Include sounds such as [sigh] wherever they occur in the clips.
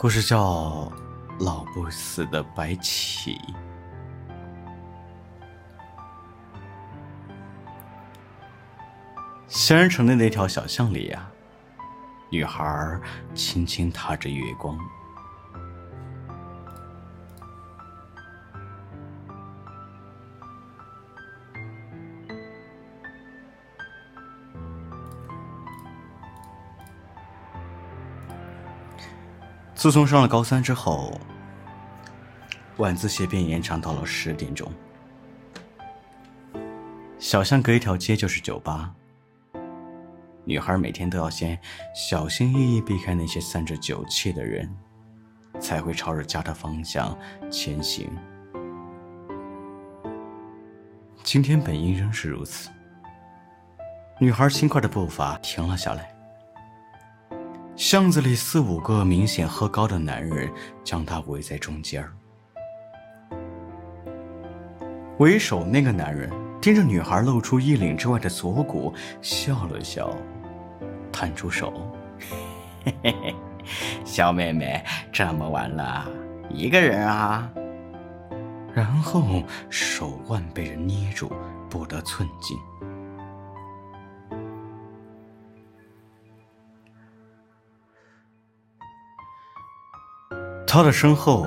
故事叫《老不死的白起》。仙人城的那条小巷里呀，女孩轻轻踏着月光。自从上了高三之后，晚自习便延长到了十点钟。小巷隔一条街就是酒吧。女孩每天都要先小心翼翼避开那些散着酒气的人，才会朝着家的方向前行。今天本应仍是如此。女孩轻快的步伐停了下来。巷子里四五个明显喝高的男人将她围在中间儿为首那个男人盯着女孩露出衣领之外的锁骨，笑了笑，探出手：“嘿嘿嘿，小妹妹，这么晚了，一个人啊？”然后手腕被人捏住，不得寸进。他的身后，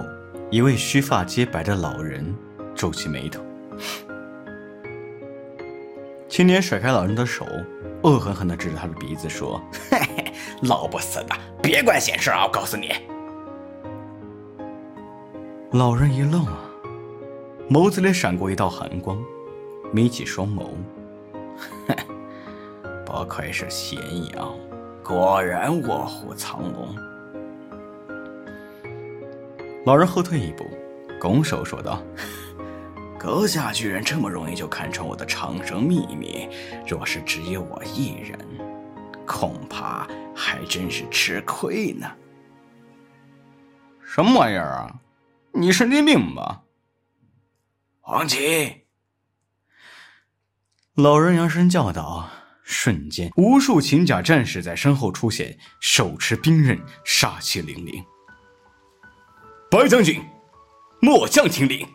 一位须发皆白的老人皱起眉头。青年甩开老人的手，恶狠狠地指着他的鼻子说：“嘿嘿，老不死的，别管闲事啊！我告诉你。”老人一愣，眸子里闪过一道寒光，眯起双眸：“哼，不愧是咸阳，果然卧虎藏龙。”老人后退一步，拱手说道：“ [laughs] 阁下居然这么容易就看穿我的长生秘密，若是只有我一人，恐怕还真是吃亏呢。”什么玩意儿啊？你神经病吧？黄旗！老人扬声叫道，瞬间，无数秦甲战士在身后出现，手持兵刃，杀气凌凌。白将军，末将听令，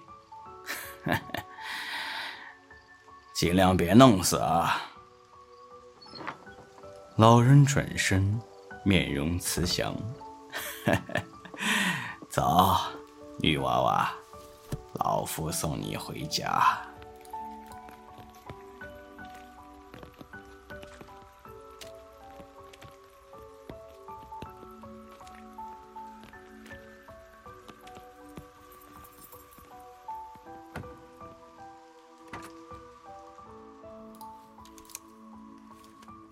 [laughs] 尽量别弄死啊！老人转身，面容慈祥，[laughs] 走，女娃娃，老夫送你回家。